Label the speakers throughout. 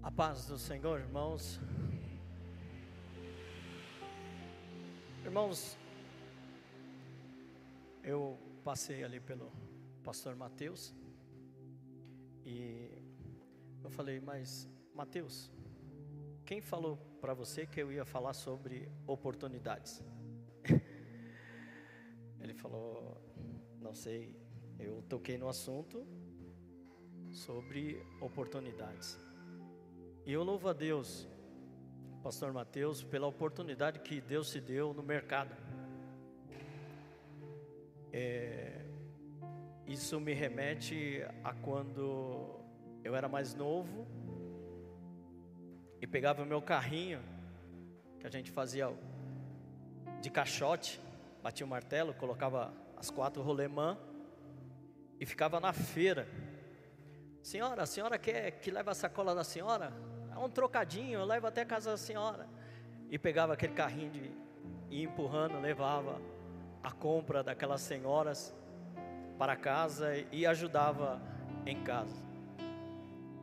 Speaker 1: A paz do Senhor, irmãos. Irmãos, eu passei ali pelo pastor Mateus e eu falei, mas Mateus, quem falou para você que eu ia falar sobre oportunidades? Ele falou, não sei, eu toquei no assunto sobre oportunidades. E eu louvo a Deus, Pastor Mateus, pela oportunidade que Deus se deu no mercado. É, isso me remete a quando eu era mais novo e pegava o meu carrinho, que a gente fazia de caixote, batia o martelo, colocava as quatro rolemã e ficava na feira. Senhora, a senhora quer que leve a sacola da senhora? Um trocadinho, eu levo até a casa da senhora. E pegava aquele carrinho de e empurrando, levava a compra daquelas senhoras para casa e ajudava em casa.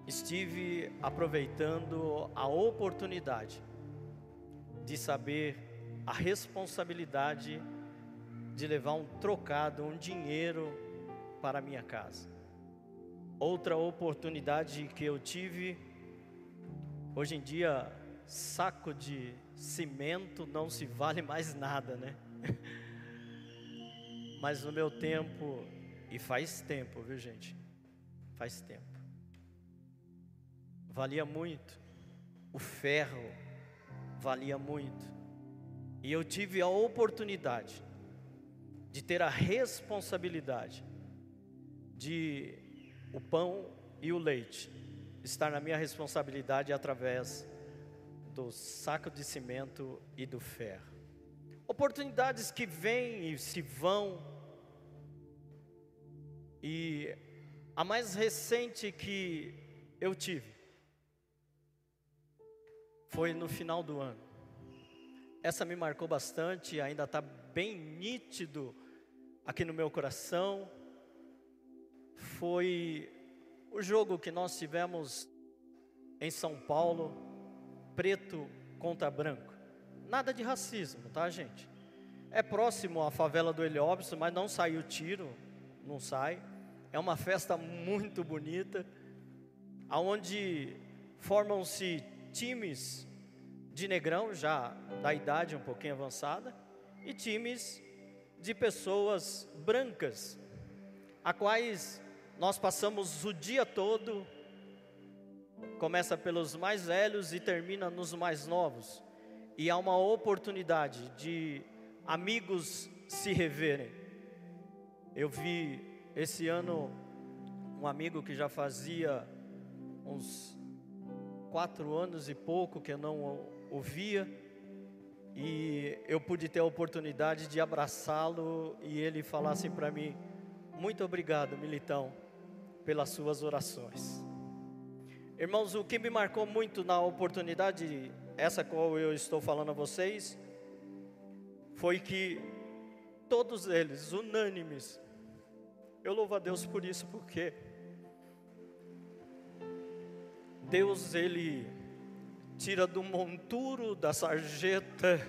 Speaker 1: Estive aproveitando a oportunidade de saber a responsabilidade de levar um trocado, um dinheiro para minha casa. Outra oportunidade que eu tive, hoje em dia, saco de cimento não se vale mais nada, né? Mas no meu tempo, e faz tempo, viu gente? Faz tempo. Valia muito. O ferro valia muito. E eu tive a oportunidade de ter a responsabilidade de o pão e o leite estar na minha responsabilidade através do saco de cimento e do ferro. Oportunidades que vêm e se vão. E a mais recente que eu tive foi no final do ano. Essa me marcou bastante, ainda está bem nítido aqui no meu coração foi o jogo que nós tivemos em São Paulo, preto contra branco. Nada de racismo, tá, gente? É próximo à favela do Heliópolis, mas não saiu tiro, não sai. É uma festa muito bonita, aonde formam-se times de negrão, já da idade um pouquinho avançada, e times de pessoas brancas, a quais nós passamos o dia todo, começa pelos mais velhos e termina nos mais novos, e há uma oportunidade de amigos se reverem. Eu vi esse ano um amigo que já fazia uns quatro anos e pouco que eu não o via, e eu pude ter a oportunidade de abraçá-lo e ele falasse para mim: Muito obrigado, militão pelas suas orações. Irmãos, o que me marcou muito na oportunidade, essa qual eu estou falando a vocês, foi que todos eles, unânimes, eu louvo a Deus por isso, porque Deus, Ele tira do monturo, da sarjeta,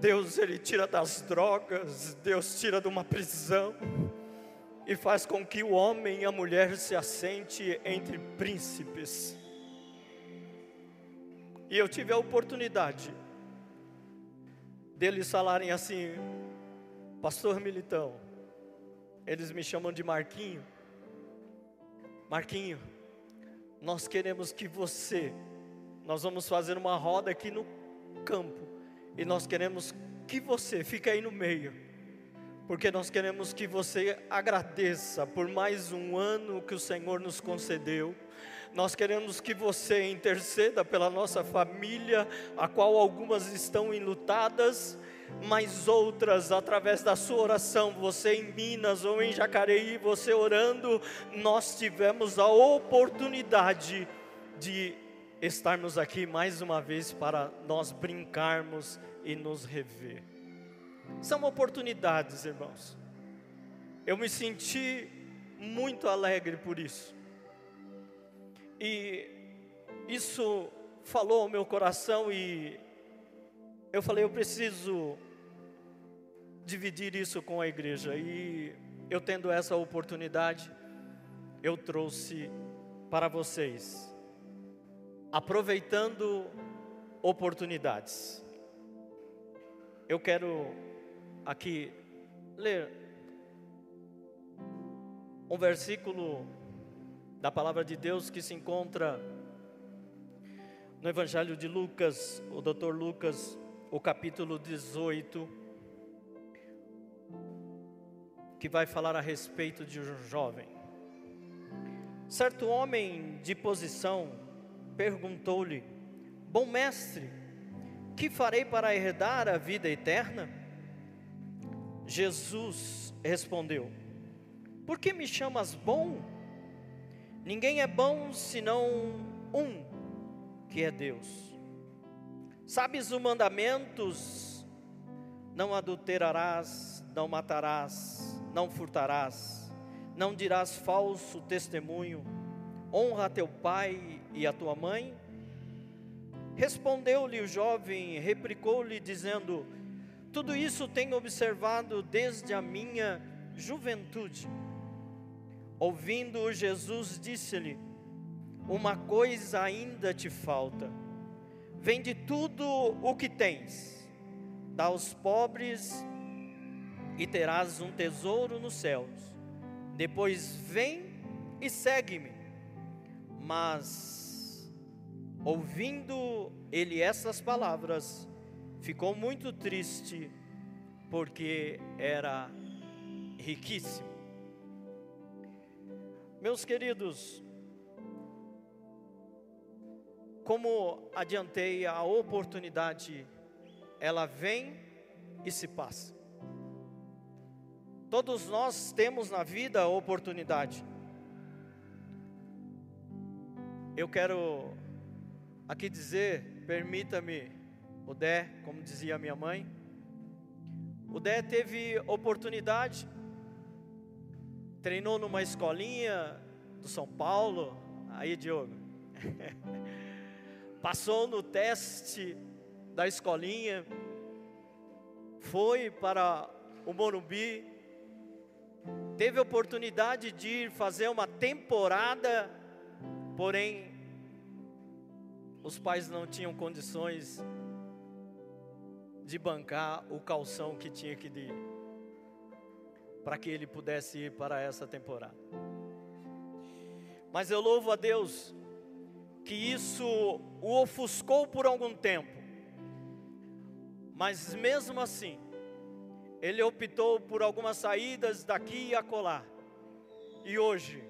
Speaker 1: Deus, Ele tira das drogas, Deus tira de uma prisão, e faz com que o homem e a mulher se assente entre príncipes. E eu tive a oportunidade deles falarem assim, Pastor Militão, eles me chamam de Marquinho. Marquinho, nós queremos que você, nós vamos fazer uma roda aqui no campo, e nós queremos que você fique aí no meio porque nós queremos que você agradeça por mais um ano que o Senhor nos concedeu. Nós queremos que você interceda pela nossa família, a qual algumas estão enlutadas, mas outras, através da sua oração, você em Minas ou em Jacareí, você orando, nós tivemos a oportunidade de estarmos aqui mais uma vez para nós brincarmos e nos rever. São oportunidades, irmãos. Eu me senti muito alegre por isso. E isso falou ao meu coração e eu falei, eu preciso dividir isso com a igreja. E eu tendo essa oportunidade, eu trouxe para vocês, aproveitando oportunidades. Eu quero aqui ler um versículo da palavra de Deus que se encontra no Evangelho de Lucas, o doutor Lucas, o capítulo 18, que vai falar a respeito de um jovem. Certo homem de posição perguntou-lhe: Bom mestre, que farei para herdar a vida eterna? Jesus respondeu: Por que me chamas bom? Ninguém é bom senão um, que é Deus. Sabes os mandamentos: não adulterarás, não matarás, não furtarás, não dirás falso testemunho, honra teu pai e a tua mãe. Respondeu-lhe o jovem, replicou-lhe, dizendo: Tudo isso tenho observado desde a minha juventude. Ouvindo Jesus, disse-lhe: Uma coisa ainda te falta. Vende tudo o que tens, dá aos pobres e terás um tesouro nos céus. Depois vem e segue-me. Mas, ouvindo ele essas palavras, ficou muito triste, porque era riquíssimo. Meus queridos, como adiantei, a oportunidade ela vem e se passa. Todos nós temos na vida a oportunidade. Eu quero aqui dizer, permita-me, o Dé, como dizia minha mãe, o Dé teve oportunidade treinou numa escolinha do São Paulo, aí Diogo, passou no teste da escolinha, foi para o Morumbi, teve oportunidade de ir fazer uma temporada, porém os pais não tinham condições de bancar o calção que tinha que ir para que ele pudesse ir para essa temporada. Mas eu louvo a Deus que isso o ofuscou por algum tempo. Mas mesmo assim, ele optou por algumas saídas daqui e acolá. E hoje,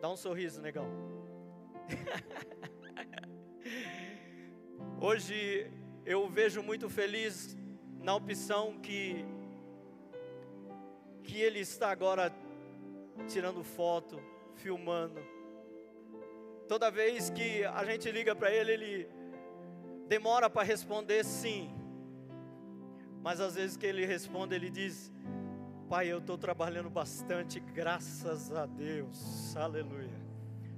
Speaker 1: dá um sorriso, negão. hoje eu vejo muito feliz na opção que que ele está agora tirando foto, filmando. Toda vez que a gente liga para ele, ele demora para responder sim. Mas às vezes que ele responde, ele diz: Pai, eu estou trabalhando bastante, graças a Deus, aleluia.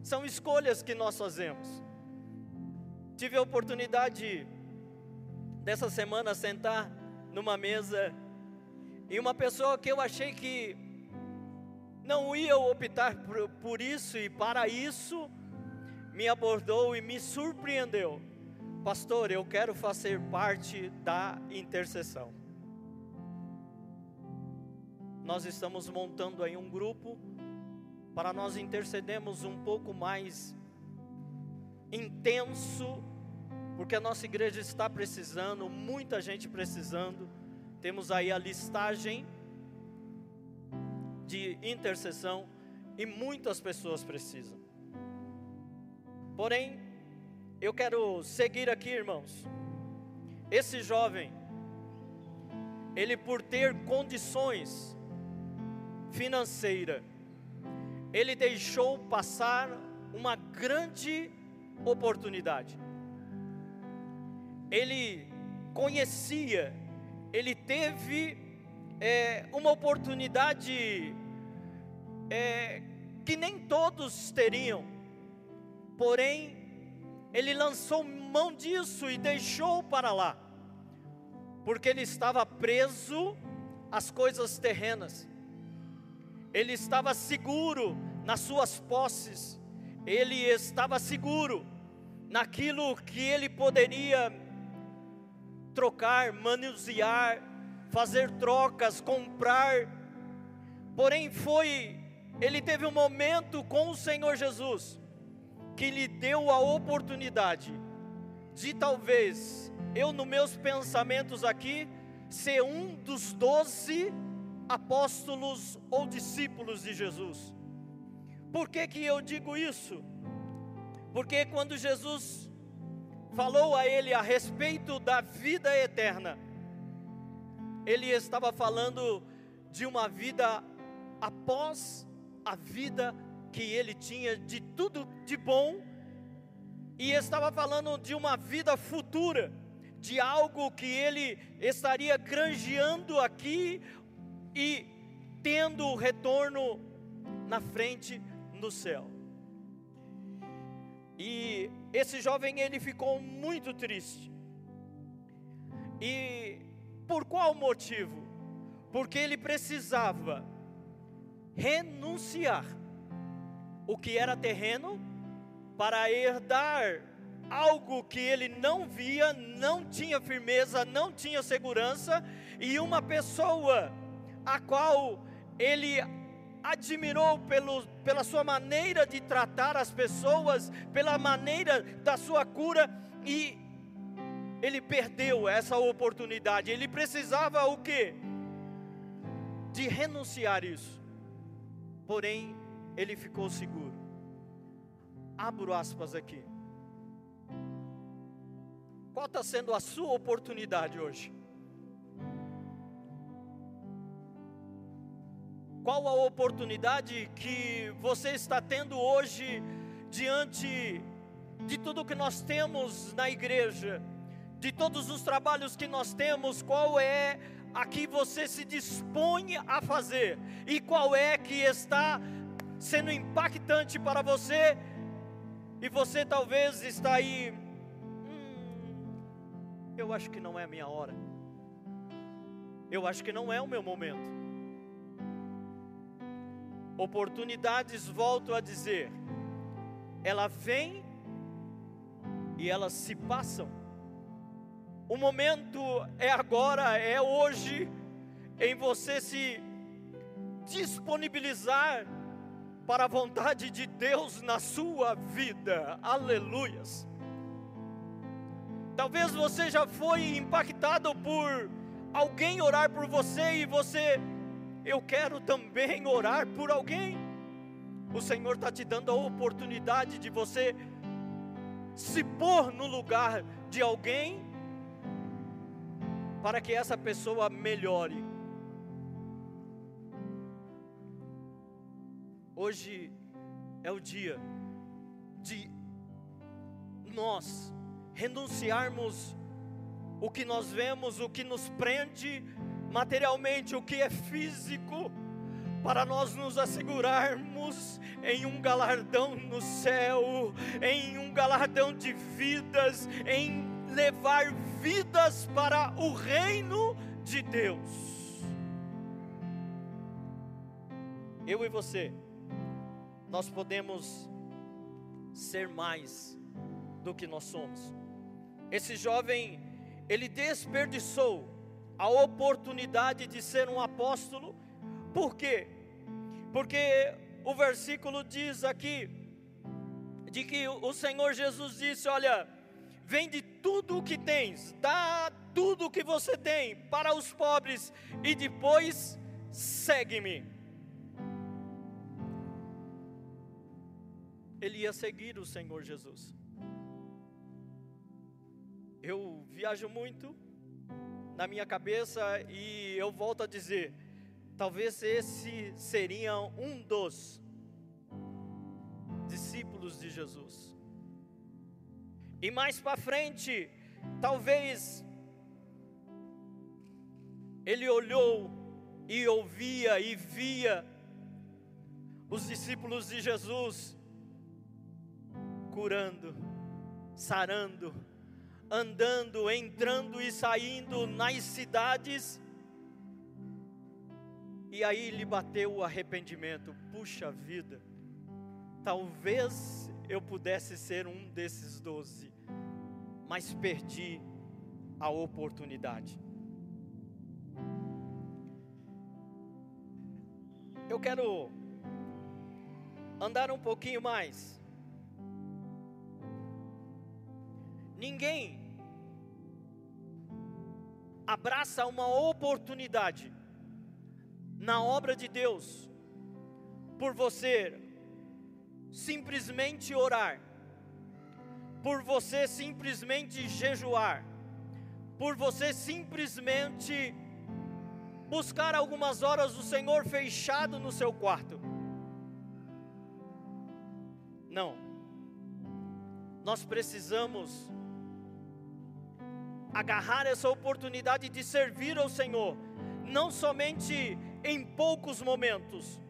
Speaker 1: São escolhas que nós fazemos. Tive a oportunidade dessa semana sentar numa mesa e uma pessoa que eu achei que não ia optar por, por isso e para isso, me abordou e me surpreendeu. Pastor, eu quero fazer parte da intercessão. Nós estamos montando aí um grupo para nós intercedermos um pouco mais intenso, porque a nossa igreja está precisando, muita gente precisando temos aí a listagem de intercessão e muitas pessoas precisam. Porém, eu quero seguir aqui, irmãos. Esse jovem, ele por ter condições financeiras, ele deixou passar uma grande oportunidade. Ele conhecia ele teve é, uma oportunidade é, que nem todos teriam, porém, ele lançou mão disso e deixou para lá, porque ele estava preso às coisas terrenas, ele estava seguro nas suas posses, ele estava seguro naquilo que ele poderia trocar, manusear, fazer trocas, comprar. Porém, foi, ele teve um momento com o Senhor Jesus que lhe deu a oportunidade de talvez eu, nos meus pensamentos aqui, ser um dos doze apóstolos ou discípulos de Jesus. Por que, que eu digo isso? Porque quando Jesus falou a ele a respeito da vida eterna, ele estava falando de uma vida após a vida que ele tinha de tudo de bom, e estava falando de uma vida futura, de algo que ele estaria granjeando aqui e tendo o retorno na frente no céu. E esse jovem ele ficou muito triste. E por qual motivo? Porque ele precisava renunciar o que era terreno para herdar algo que ele não via, não tinha firmeza, não tinha segurança, e uma pessoa a qual ele admirou pelo, pela sua maneira de tratar as pessoas, pela maneira da sua cura, e ele perdeu essa oportunidade. Ele precisava o quê? De renunciar isso. Porém, ele ficou seguro. Abro aspas aqui. Qual está sendo a sua oportunidade hoje? Qual a oportunidade que você está tendo hoje diante de tudo que nós temos na igreja, de todos os trabalhos que nós temos, qual é a que você se dispõe a fazer e qual é que está sendo impactante para você e você talvez está aí, hum, eu acho que não é a minha hora, eu acho que não é o meu momento. Oportunidades, volto a dizer, ela vem e elas se passam. O momento é agora, é hoje, em você se disponibilizar para a vontade de Deus na sua vida. Aleluias. Talvez você já foi impactado por alguém orar por você e você eu quero também orar por alguém. O Senhor está te dando a oportunidade de você se pôr no lugar de alguém para que essa pessoa melhore. Hoje é o dia de nós renunciarmos o que nós vemos, o que nos prende materialmente o que é físico, para nós nos assegurarmos em um galardão no céu, em um galardão de vidas, em levar vidas para o reino de Deus. Eu e você, nós podemos ser mais do que nós somos. Esse jovem, ele desperdiçou a oportunidade de ser um apóstolo. Por quê? Porque o versículo diz aqui de que o Senhor Jesus disse: Olha, vende tudo o que tens, dá tudo o que você tem para os pobres e depois segue-me. Ele ia seguir o Senhor Jesus. Eu viajo muito na minha cabeça e eu volto a dizer: talvez esse seria um dos discípulos de Jesus. E mais para frente, talvez ele olhou e ouvia e via os discípulos de Jesus curando, sarando, andando, entrando e saindo nas cidades. E aí lhe bateu o arrependimento: puxa vida, talvez eu pudesse ser um desses doze, mas perdi a oportunidade. Eu quero andar um pouquinho mais. Ninguém abraça uma oportunidade na obra de Deus por você simplesmente orar, por você simplesmente jejuar, por você simplesmente buscar algumas horas o Senhor fechado no seu quarto. Não. Nós precisamos agarrar essa oportunidade de servir ao Senhor, não somente em poucos momentos,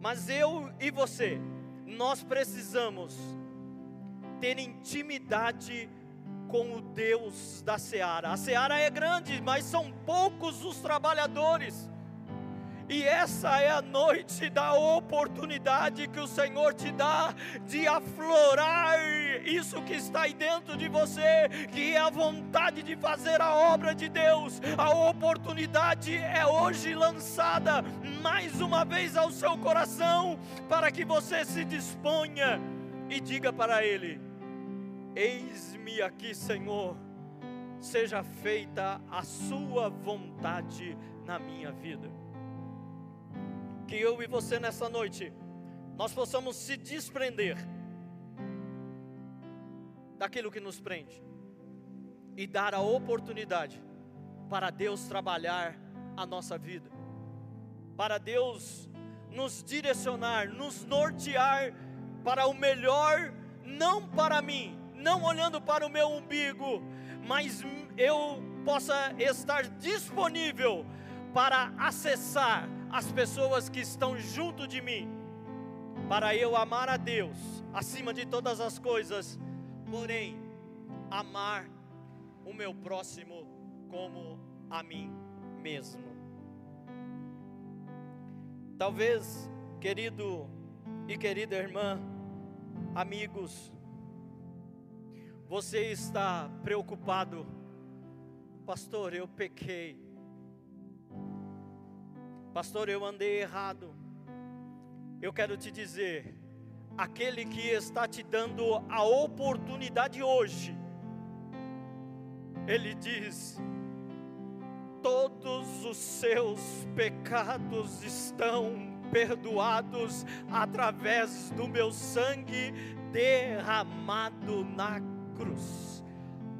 Speaker 1: mas eu e você, nós precisamos ter intimidade com o Deus da seara. A seara é grande, mas são poucos os trabalhadores. E essa é a noite da oportunidade que o Senhor te dá de aflorar isso que está aí dentro de você, que é a vontade de fazer a obra de Deus. A oportunidade é hoje lançada mais uma vez ao seu coração, para que você se disponha e diga para Ele: Eis-me aqui, Senhor, seja feita a Sua vontade na minha vida que eu e você nessa noite, nós possamos se desprender daquilo que nos prende e dar a oportunidade para Deus trabalhar a nossa vida, para Deus nos direcionar, nos nortear para o melhor, não para mim, não olhando para o meu umbigo, mas eu possa estar disponível para acessar as pessoas que estão junto de mim, para eu amar a Deus acima de todas as coisas, porém, amar o meu próximo como a mim mesmo. Talvez, querido e querida irmã, amigos, você está preocupado, pastor, eu pequei Pastor, eu andei errado. Eu quero te dizer, aquele que está te dando a oportunidade hoje, ele diz: todos os seus pecados estão perdoados através do meu sangue derramado na cruz.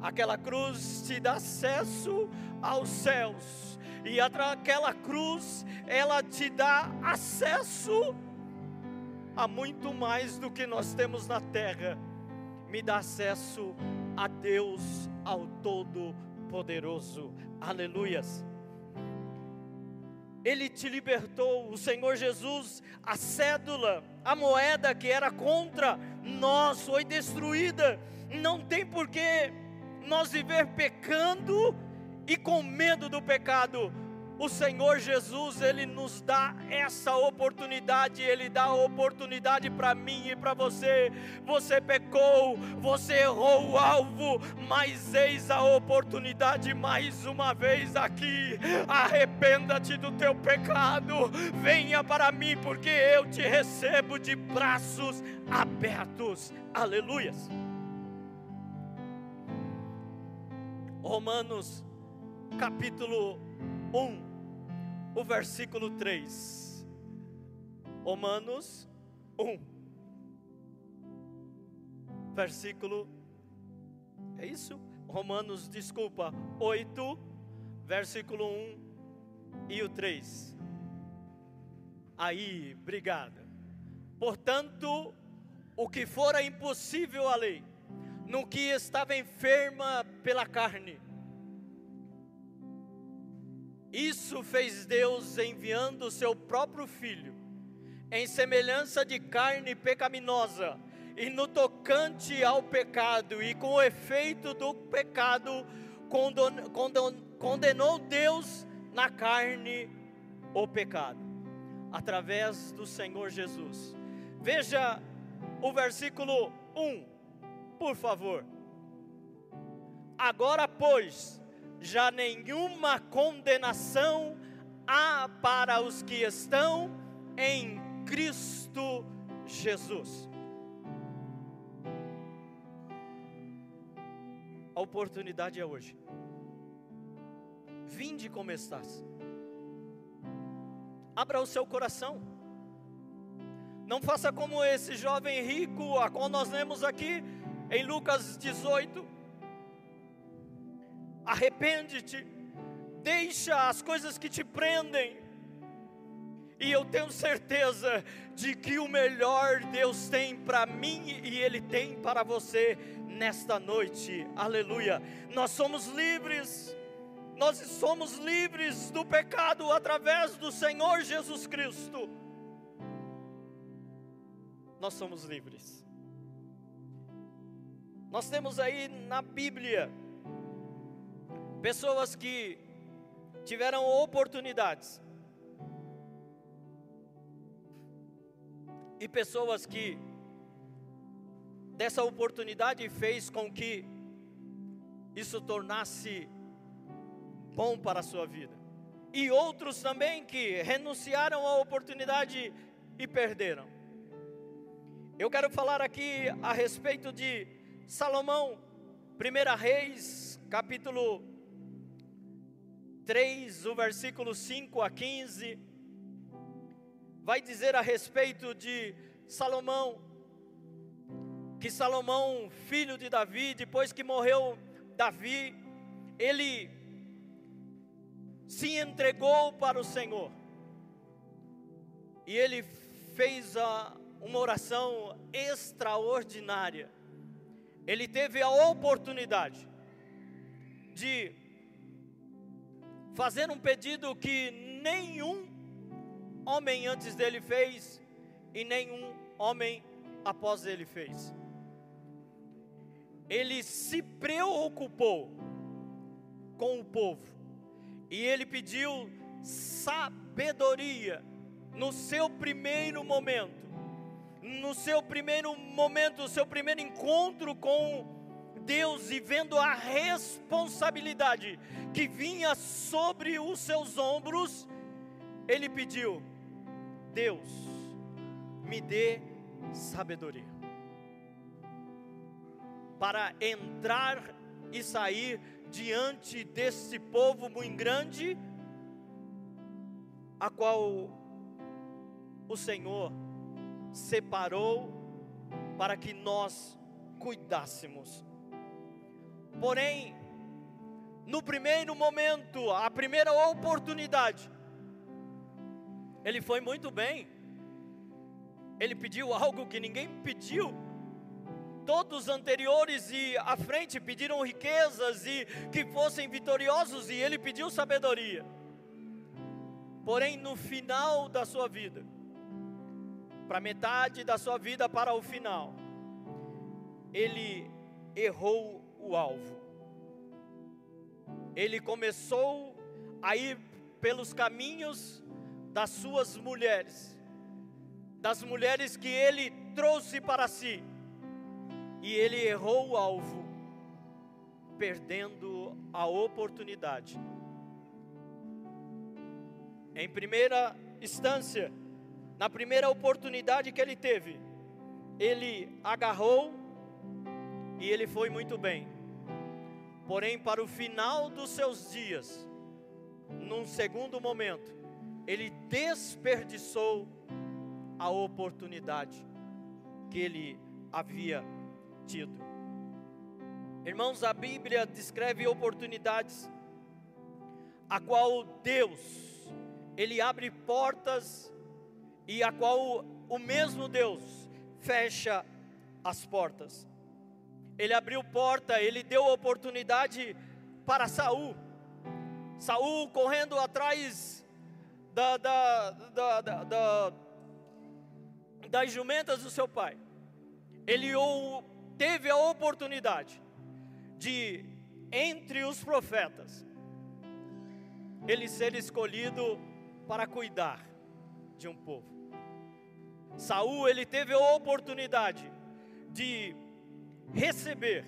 Speaker 1: Aquela cruz te dá acesso aos céus e aquela cruz, ela te dá acesso a muito mais do que nós temos na terra. Me dá acesso a Deus, ao Todo-Poderoso. Aleluias. Ele te libertou, o Senhor Jesus, a cédula, a moeda que era contra nós foi destruída. Não tem por que nós viver pecando e com medo do pecado, o Senhor Jesus, Ele nos dá essa oportunidade, Ele dá a oportunidade para mim e para você. Você pecou, você errou o alvo, mas eis a oportunidade mais uma vez aqui. Arrependa-te do teu pecado, venha para mim, porque eu te recebo de braços abertos. Aleluias. Romanos capítulo 1, o versículo 3. Romanos 1, versículo, é isso? Romanos, desculpa, 8, versículo 1 e o 3. Aí, obrigado. Portanto, o que fora impossível à lei, no que estava enferma pela carne, isso fez Deus enviando o seu próprio filho, em semelhança de carne pecaminosa, e no tocante ao pecado, e com o efeito do pecado, condenou Deus na carne o pecado, através do Senhor Jesus. Veja o versículo 1, por favor. Agora, pois, já nenhuma condenação há para os que estão em Cristo Jesus. A oportunidade é hoje. Vinde como estás. Abra o seu coração. Não faça como esse jovem rico, a qual nós lemos aqui em Lucas 18 arrepende-te, deixa as coisas que te prendem, e eu tenho certeza de que o melhor Deus tem para mim e Ele tem para você nesta noite, aleluia. Nós somos livres, nós somos livres do pecado através do Senhor Jesus Cristo. Nós somos livres. Nós temos aí na Bíblia Pessoas que tiveram oportunidades. E pessoas que dessa oportunidade fez com que isso tornasse bom para a sua vida. E outros também que renunciaram à oportunidade e perderam. Eu quero falar aqui a respeito de Salomão, 1 Reis, capítulo 3, o versículo 5 a 15, vai dizer a respeito de Salomão, que Salomão, filho de Davi, depois que morreu Davi, ele se entregou para o Senhor, e ele fez a, uma oração extraordinária, ele teve a oportunidade de fazer um pedido que nenhum homem antes dele fez e nenhum homem após ele fez. Ele se preocupou com o povo e ele pediu sabedoria no seu primeiro momento, no seu primeiro momento, o seu primeiro encontro com Deus e vendo a responsabilidade que vinha sobre os seus ombros, ele pediu: Deus, me dê sabedoria para entrar e sair diante desse povo muito grande, a qual o Senhor separou para que nós cuidássemos Porém, no primeiro momento, a primeira oportunidade, ele foi muito bem. Ele pediu algo que ninguém pediu. Todos os anteriores e à frente pediram riquezas e que fossem vitoriosos, e ele pediu sabedoria. Porém, no final da sua vida, para metade da sua vida para o final, ele errou o alvo. Ele começou a ir pelos caminhos das suas mulheres, das mulheres que ele trouxe para si, e ele errou o alvo, perdendo a oportunidade. Em primeira instância, na primeira oportunidade que ele teve, ele agarrou e ele foi muito bem. Porém, para o final dos seus dias, num segundo momento, ele desperdiçou a oportunidade que ele havia tido. Irmãos, a Bíblia descreve oportunidades a qual Deus ele abre portas e a qual o mesmo Deus fecha as portas ele abriu porta, ele deu oportunidade para Saul. Saul correndo atrás da, da, da, da, das jumentas do seu pai. ele ou teve a oportunidade de, entre os profetas, ele ser escolhido para cuidar de um povo. Saul ele teve a oportunidade de receber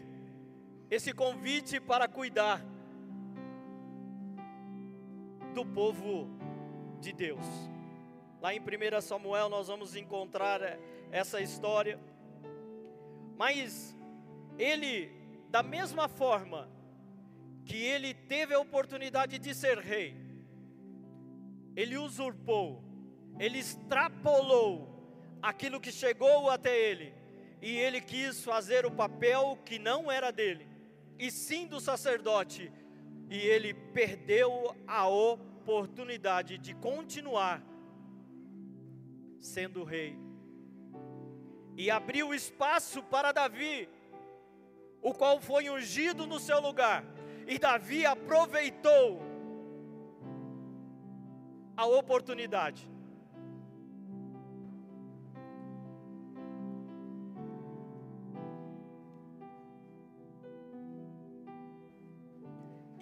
Speaker 1: esse convite para cuidar do povo de Deus. Lá em 1 Samuel nós vamos encontrar essa história. Mas ele, da mesma forma que ele teve a oportunidade de ser rei, ele usurpou, ele extrapolou aquilo que chegou até ele, e ele quis fazer o papel que não era dele, e sim do sacerdote, e ele perdeu a oportunidade de continuar sendo rei. E abriu espaço para Davi, o qual foi ungido no seu lugar, e Davi aproveitou a oportunidade.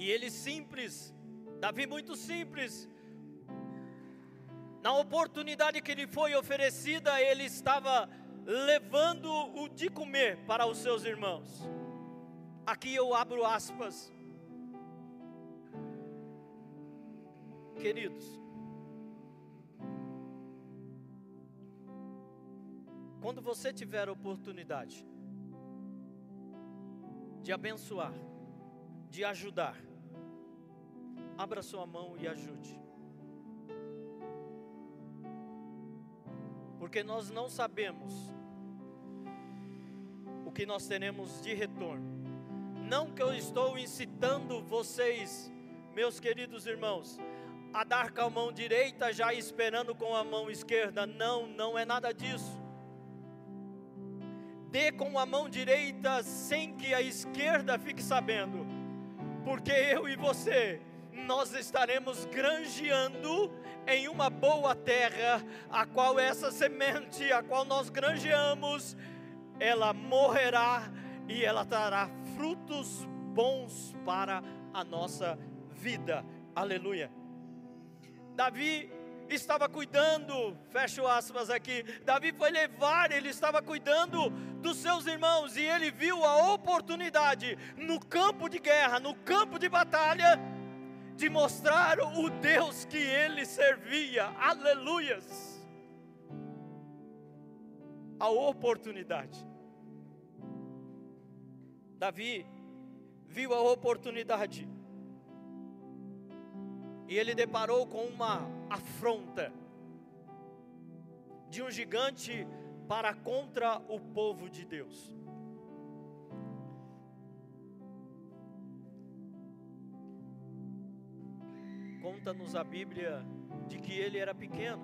Speaker 1: E ele simples, Davi muito simples, na oportunidade que lhe foi oferecida, ele estava levando o de comer para os seus irmãos. Aqui eu abro aspas. Queridos, quando você tiver a oportunidade de abençoar, de ajudar, abra sua mão e ajude. Porque nós não sabemos o que nós teremos de retorno. Não que eu estou incitando vocês, meus queridos irmãos, a dar com a mão direita já esperando com a mão esquerda. Não, não é nada disso. Dê com a mão direita sem que a esquerda fique sabendo, porque eu e você nós estaremos granjeando em uma boa terra, a qual essa semente, a qual nós granjeamos, ela morrerá e ela trará frutos bons para a nossa vida. Aleluia. Davi estava cuidando, fecho aspas aqui. Davi foi levar, ele estava cuidando dos seus irmãos e ele viu a oportunidade no campo de guerra, no campo de batalha de mostrar o Deus que ele servia. Aleluias! A oportunidade. Davi viu a oportunidade e ele deparou com uma afronta de um gigante para contra o povo de Deus. Conta-nos a Bíblia de que ele era pequeno.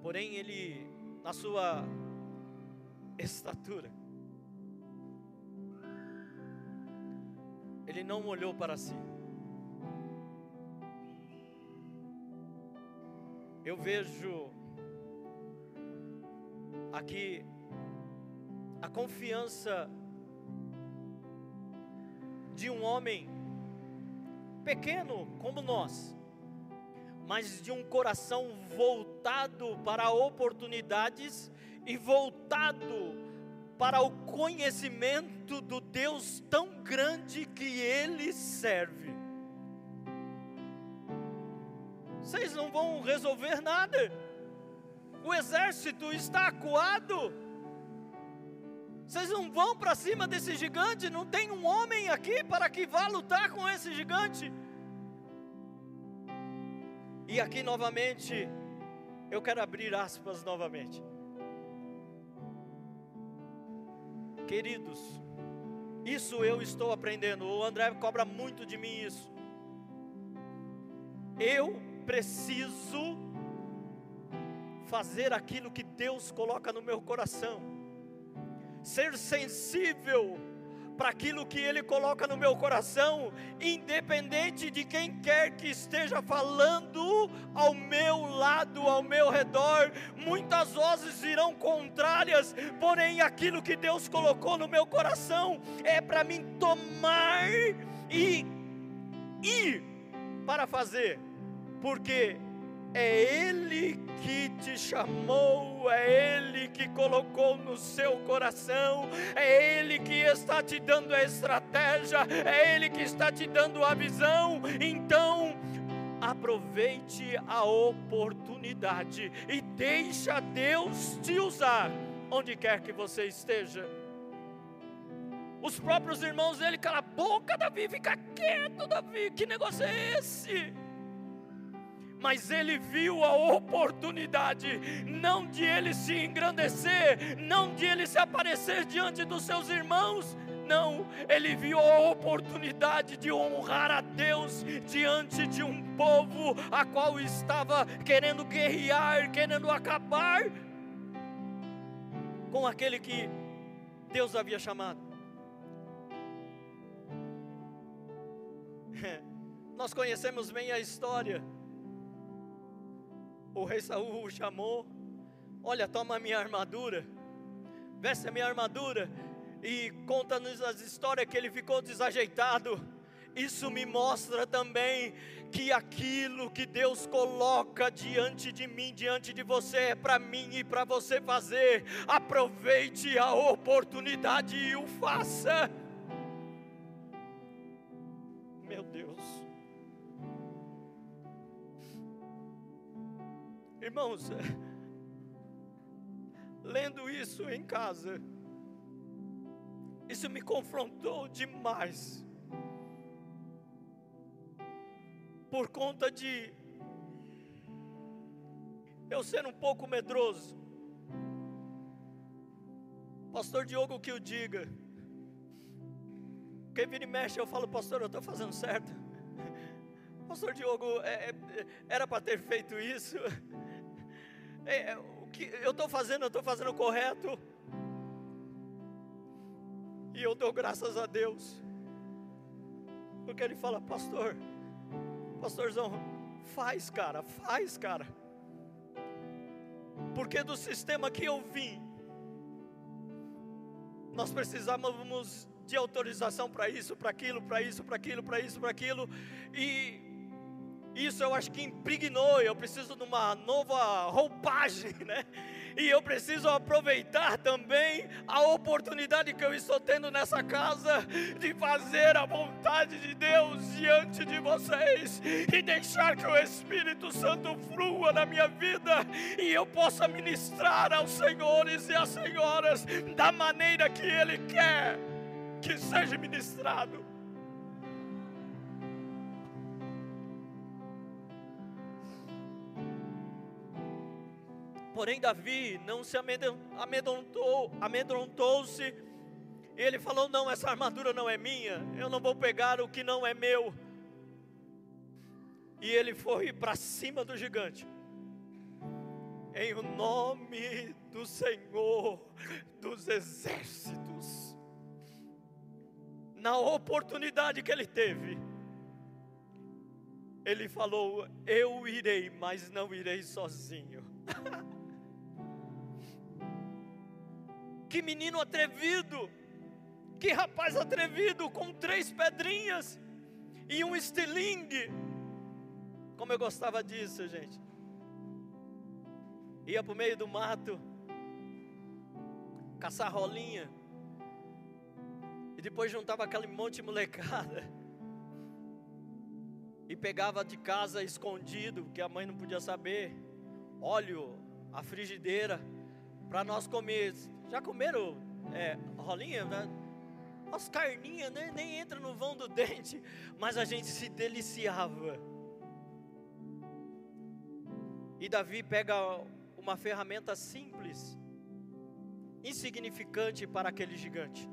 Speaker 1: Porém, ele, na sua estatura, ele não olhou para si. Eu vejo aqui a confiança de um homem pequeno como nós, mas de um coração voltado para oportunidades e voltado para o conhecimento do Deus tão grande que ele serve. Vocês não vão resolver nada. O exército está acuado vocês não vão para cima desse gigante? Não tem um homem aqui para que vá lutar com esse gigante? E aqui novamente, eu quero abrir aspas novamente. Queridos, isso eu estou aprendendo. O André cobra muito de mim isso. Eu preciso fazer aquilo que Deus coloca no meu coração ser sensível para aquilo que Ele coloca no meu coração, independente de quem quer que esteja falando ao meu lado, ao meu redor. Muitas vozes irão contrárias, porém aquilo que Deus colocou no meu coração é para mim tomar e ir para fazer, porque é Ele que te chamou, é Ele que colocou no seu coração, é Ele que está te dando a estratégia, é Ele que está te dando a visão. Então, aproveite a oportunidade e deixa Deus te usar onde quer que você esteja. Os próprios irmãos dele, cala a boca, Davi, fica quieto, Davi, que negócio é esse? Mas ele viu a oportunidade, não de ele se engrandecer, não de ele se aparecer diante dos seus irmãos, não, ele viu a oportunidade de honrar a Deus diante de um povo a qual estava querendo guerrear, querendo acabar com aquele que Deus havia chamado. Nós conhecemos bem a história o rei Saul o chamou: Olha, toma a minha armadura, veste a minha armadura, e conta-nos as histórias que ele ficou desajeitado. Isso me mostra também que aquilo que Deus coloca diante de mim, diante de você, é para mim e para você fazer. Aproveite a oportunidade e o faça. Meu Deus. Irmãos, lendo isso em casa, isso me confrontou demais. Por conta de eu ser um pouco medroso. Pastor Diogo que o diga. Quem vira e mexe, eu falo, pastor, eu estou fazendo certo. Pastor Diogo, é, é, era para ter feito isso. É, é, o que eu estou fazendo, eu estou fazendo correto. E eu dou graças a Deus. Porque ele fala, pastor, pastorzão, faz, cara, faz, cara. Porque do sistema que eu vim, nós precisávamos de autorização para isso, para aquilo, para isso, para aquilo, para isso, para aquilo. E isso eu acho que impregnou, eu preciso de uma nova roupagem, né? E eu preciso aproveitar também a oportunidade que eu estou tendo nessa casa de fazer a vontade de Deus diante de vocês e deixar que o Espírito Santo flua na minha vida e eu possa ministrar aos senhores e às senhoras da maneira que Ele quer que seja ministrado. Porém, Davi não se amedrontou, amedrontou-se. Ele falou: Não, essa armadura não é minha, eu não vou pegar o que não é meu. E ele foi para cima do gigante, em o nome do Senhor dos exércitos. Na oportunidade que ele teve, ele falou: Eu irei, mas não irei sozinho. Que menino atrevido! Que rapaz atrevido com três pedrinhas e um estilingue. Como eu gostava disso, gente. Ia para o meio do mato, caçar rolinha. E depois juntava aquele monte de molecada. E pegava de casa escondido, que a mãe não podia saber. Óleo, a frigideira, para nós comer já comeram é, rolinha? Né? As carninhas né? nem entra no vão do dente, mas a gente se deliciava. E Davi pega uma ferramenta simples, insignificante para aquele gigante.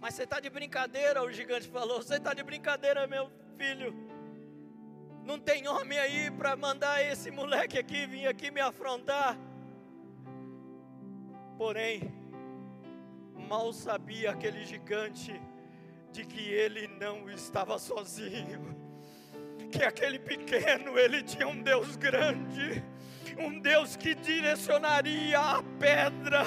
Speaker 1: Mas você está de brincadeira, o gigante falou. Você está de brincadeira, meu filho. Não tem homem aí para mandar esse moleque aqui vir aqui me afrontar. Porém, mal sabia aquele gigante de que ele não estava sozinho, que aquele pequeno ele tinha um Deus grande um Deus que direcionaria a pedra,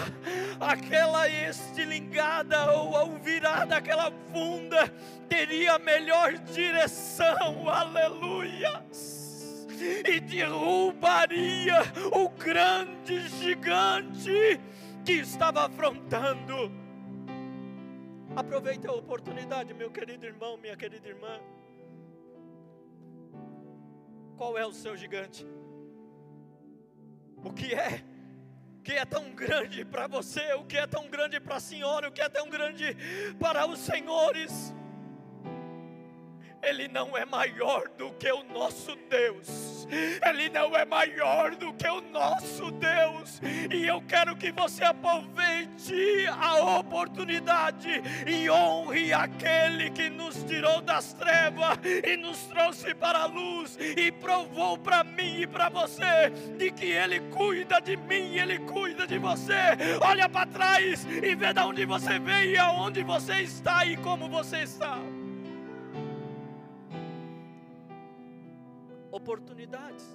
Speaker 1: aquela estilingada ou ao virar daquela funda, teria melhor direção, aleluia, e derrubaria o grande gigante que estava afrontando. Aproveite a oportunidade, meu querido irmão, minha querida irmã. Qual é o seu gigante? O que é? O que é tão grande para você? O que é tão grande para a senhora? O que é tão grande para os senhores? Ele não é maior do que o nosso Deus. Ele não é maior do que o nosso Deus. E eu quero que você aproveite a oportunidade e honre aquele que nos tirou das trevas e nos trouxe para a luz e provou para mim e para você de que ele cuida de mim, ele cuida de você. Olha para trás e vê de onde você veio e aonde você está e como você está. Oportunidades.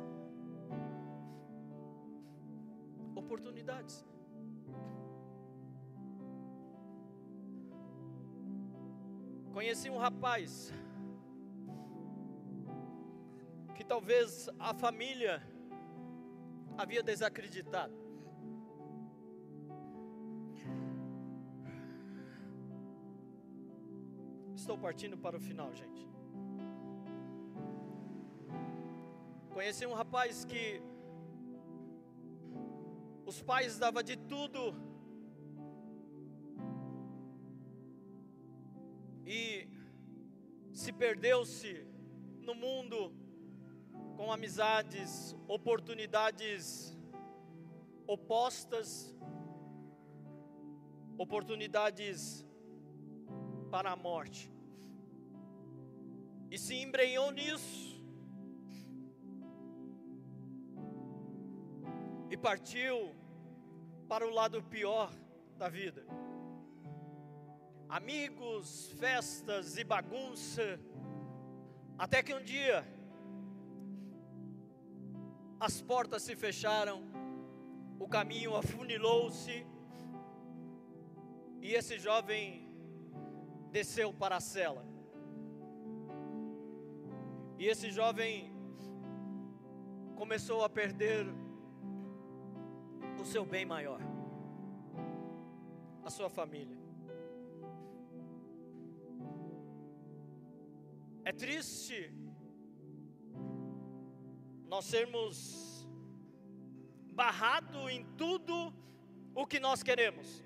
Speaker 1: Oportunidades. Conheci um rapaz que talvez a família havia desacreditado. Estou partindo para o final, gente. Conheci um rapaz que os pais davam de tudo e se perdeu-se no mundo com amizades, oportunidades opostas, oportunidades para a morte. E se embrenhou nisso e partiu para o lado pior da vida. Amigos, festas e bagunça, até que um dia as portas se fecharam, o caminho afunilou-se e esse jovem desceu para a cela. E esse jovem começou a perder seu bem maior, a sua família. É triste nós sermos barrados em tudo o que nós queremos.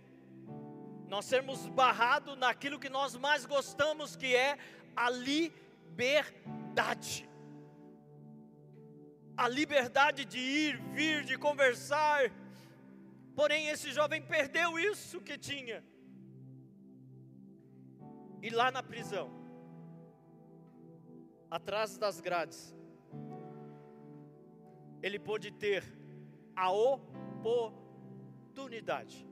Speaker 1: Nós sermos barrados naquilo que nós mais gostamos, que é a liberdade. A liberdade de ir, vir, de conversar, Porém, esse jovem perdeu isso que tinha. E lá na prisão, atrás das grades, ele pôde ter a oportunidade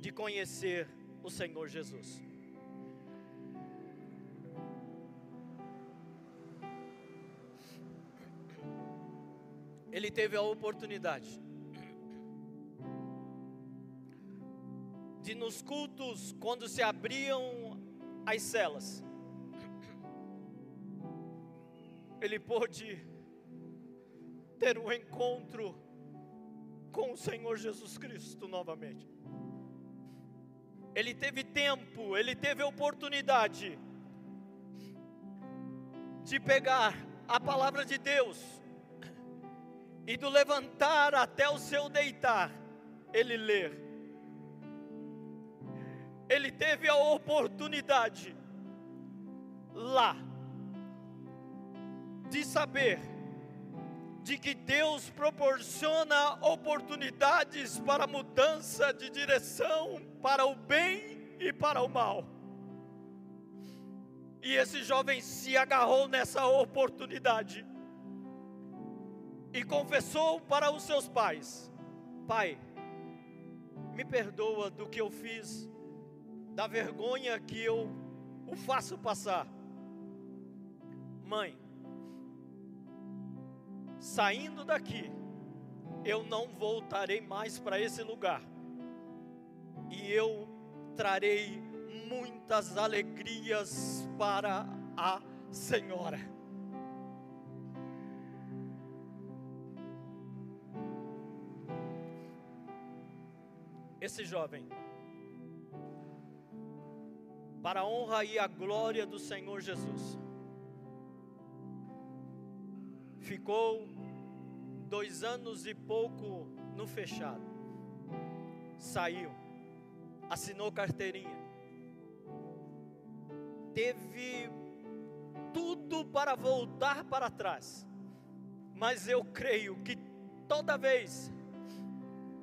Speaker 1: de conhecer o Senhor Jesus. Ele teve a oportunidade de nos cultos, quando se abriam as celas, ele pôde ter um encontro com o Senhor Jesus Cristo novamente. Ele teve tempo, ele teve oportunidade de pegar a palavra de Deus e do levantar até o seu deitar, ele ler ele teve a oportunidade lá de saber de que Deus proporciona oportunidades para mudança de direção para o bem e para o mal. E esse jovem se agarrou nessa oportunidade e confessou para os seus pais: Pai, me perdoa do que eu fiz, da vergonha que eu o faço passar. Mãe, saindo daqui, eu não voltarei mais para esse lugar, e eu trarei muitas alegrias para a Senhora. Esse jovem, para a honra e a glória do Senhor Jesus, ficou dois anos e pouco no fechado, saiu, assinou carteirinha, teve tudo para voltar para trás, mas eu creio que toda vez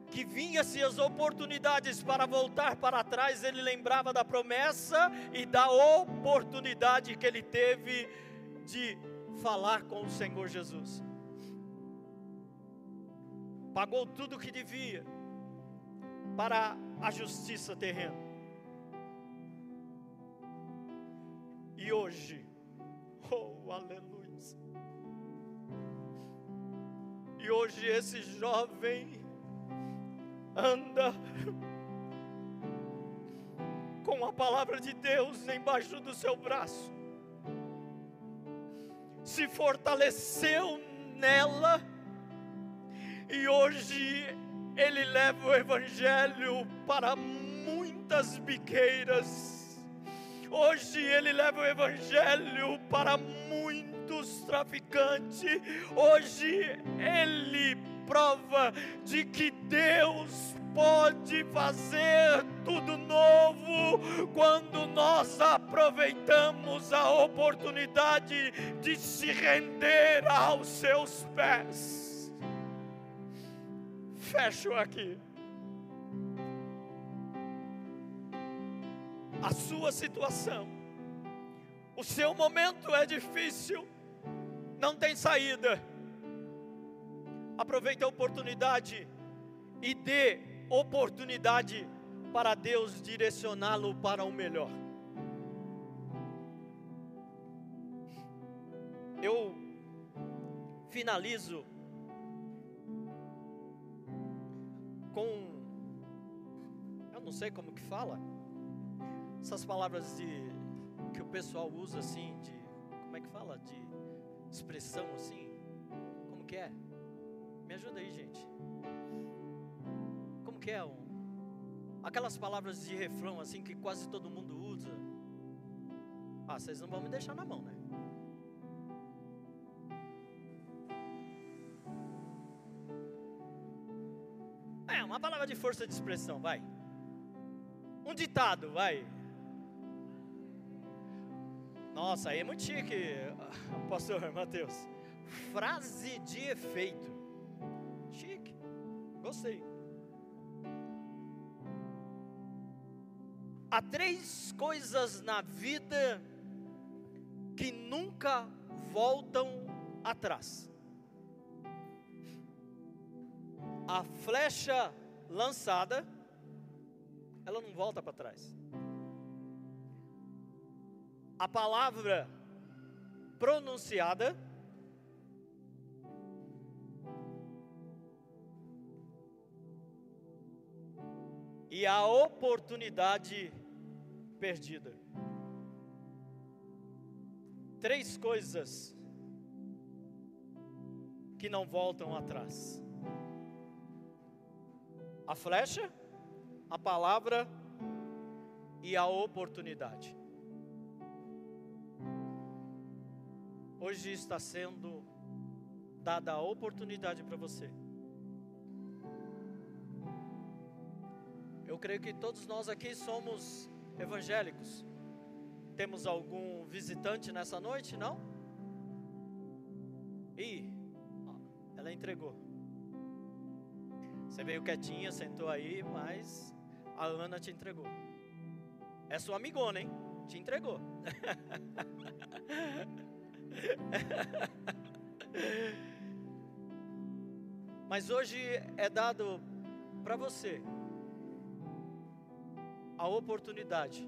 Speaker 1: que vinha-se as oportunidades para voltar para trás, ele lembrava da promessa e da oportunidade que ele teve de falar com o Senhor Jesus. Pagou tudo o que devia para a justiça terrena. E hoje, oh aleluia. E hoje esse jovem anda com a palavra de Deus embaixo do seu braço, se fortaleceu nela, e hoje ele leva o Evangelho para muitas biqueiras, hoje ele leva o Evangelho para muitos traficantes, hoje ele prova de que Deus pode fazer tudo novo quando nós aproveitamos a oportunidade de se render aos seus pés. Fecho aqui. A sua situação, o seu momento é difícil, não tem saída aproveite a oportunidade e dê oportunidade para Deus direcioná-lo para o melhor. Eu finalizo com eu não sei como que fala essas palavras de que o pessoal usa assim de como é que fala de expressão assim como que é me ajuda aí, gente. Como que é? Um, aquelas palavras de refrão assim que quase todo mundo usa. Ah, vocês não vão me deixar na mão, né? É, uma palavra de força de expressão, vai. Um ditado, vai. Nossa, aí é muito chique, pastor Mateus. Frase de efeito. Chique. Gostei. Há três coisas na vida que nunca voltam atrás. A flecha lançada, ela não volta para trás. A palavra pronunciada, e a oportunidade perdida. Três coisas que não voltam atrás: a flecha, a palavra e a oportunidade. Hoje está sendo dada a oportunidade para você Eu creio que todos nós aqui somos evangélicos. Temos algum visitante nessa noite, não? Ih, ela entregou. Você veio quietinha, sentou aí, mas a Ana te entregou. É sua amigona, hein? Te entregou. mas hoje é dado para você a oportunidade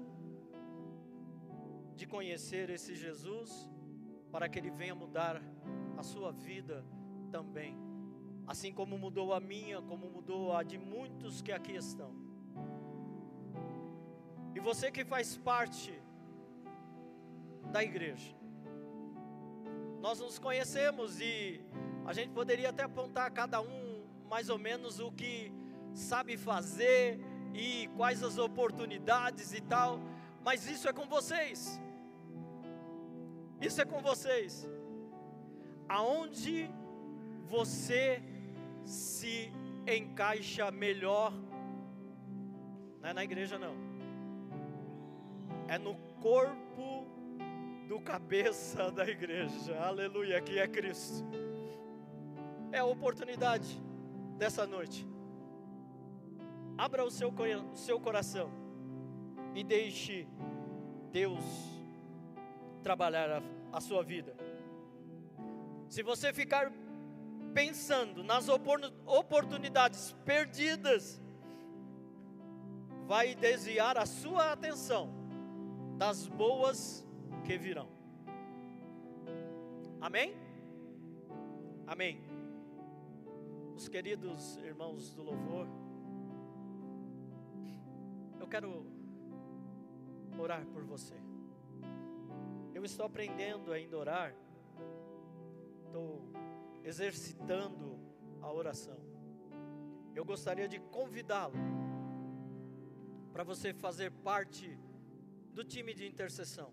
Speaker 1: de conhecer esse Jesus para que ele venha mudar a sua vida também, assim como mudou a minha, como mudou a de muitos que aqui estão. E você que faz parte da igreja, nós nos conhecemos e a gente poderia até apontar cada um mais ou menos o que sabe fazer e quais as oportunidades e tal, mas isso é com vocês. Isso é com vocês. Aonde você se encaixa melhor? Não é na igreja não. É no corpo do cabeça da igreja. Aleluia, que é Cristo. É a oportunidade dessa noite. Abra o seu, o seu coração e deixe Deus trabalhar a, a sua vida. Se você ficar pensando nas oportunidades perdidas, vai desviar a sua atenção das boas que virão. Amém? Amém. Os queridos irmãos do louvor, quero orar por você. Eu estou aprendendo ainda a orar, estou exercitando a oração. Eu gostaria de convidá-lo para você fazer parte do time de intercessão.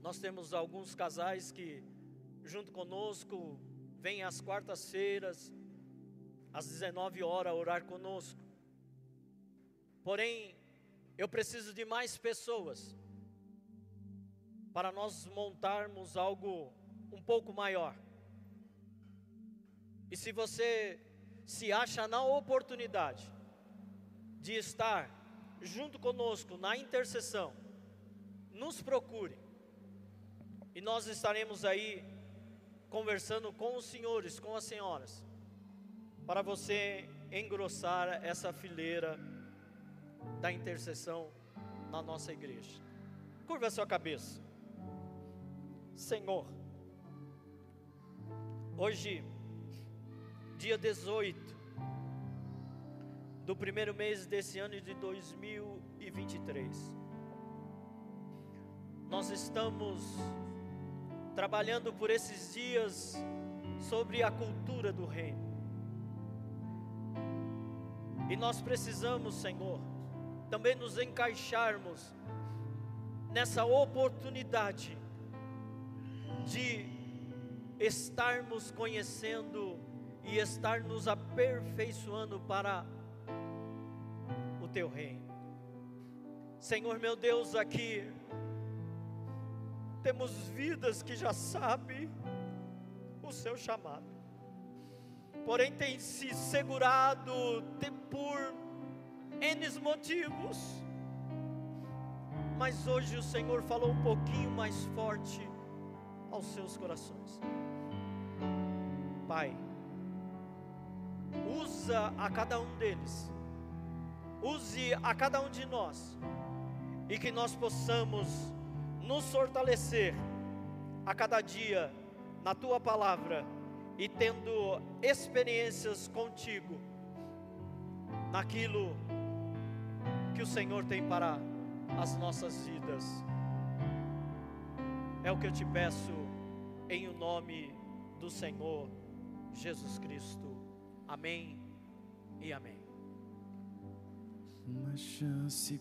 Speaker 1: Nós temos alguns casais que, junto conosco, vêm às quartas-feiras, às 19 horas, orar conosco. Porém, eu preciso de mais pessoas para nós montarmos algo um pouco maior. E se você se acha na oportunidade de estar junto conosco na intercessão, nos procure. E nós estaremos aí conversando com os senhores, com as senhoras, para você engrossar essa fileira da intercessão na nossa igreja. Curva a sua cabeça. Senhor, hoje, dia 18 do primeiro mês desse ano de 2023, nós estamos trabalhando por esses dias sobre a cultura do reino. E nós precisamos, Senhor, também nos encaixarmos nessa oportunidade de estarmos conhecendo e estar nos aperfeiçoando para o teu reino. Senhor meu Deus, aqui temos vidas que já sabem o seu chamado, porém tem se segurado por N motivos, mas hoje o Senhor falou um pouquinho mais forte aos seus corações. Pai, usa a cada um deles, use a cada um de nós, e que nós possamos nos fortalecer a cada dia na tua palavra e tendo experiências contigo naquilo que o Senhor tem para as nossas vidas. É o que eu te peço em o nome do Senhor Jesus Cristo. Amém e amém. Uma chance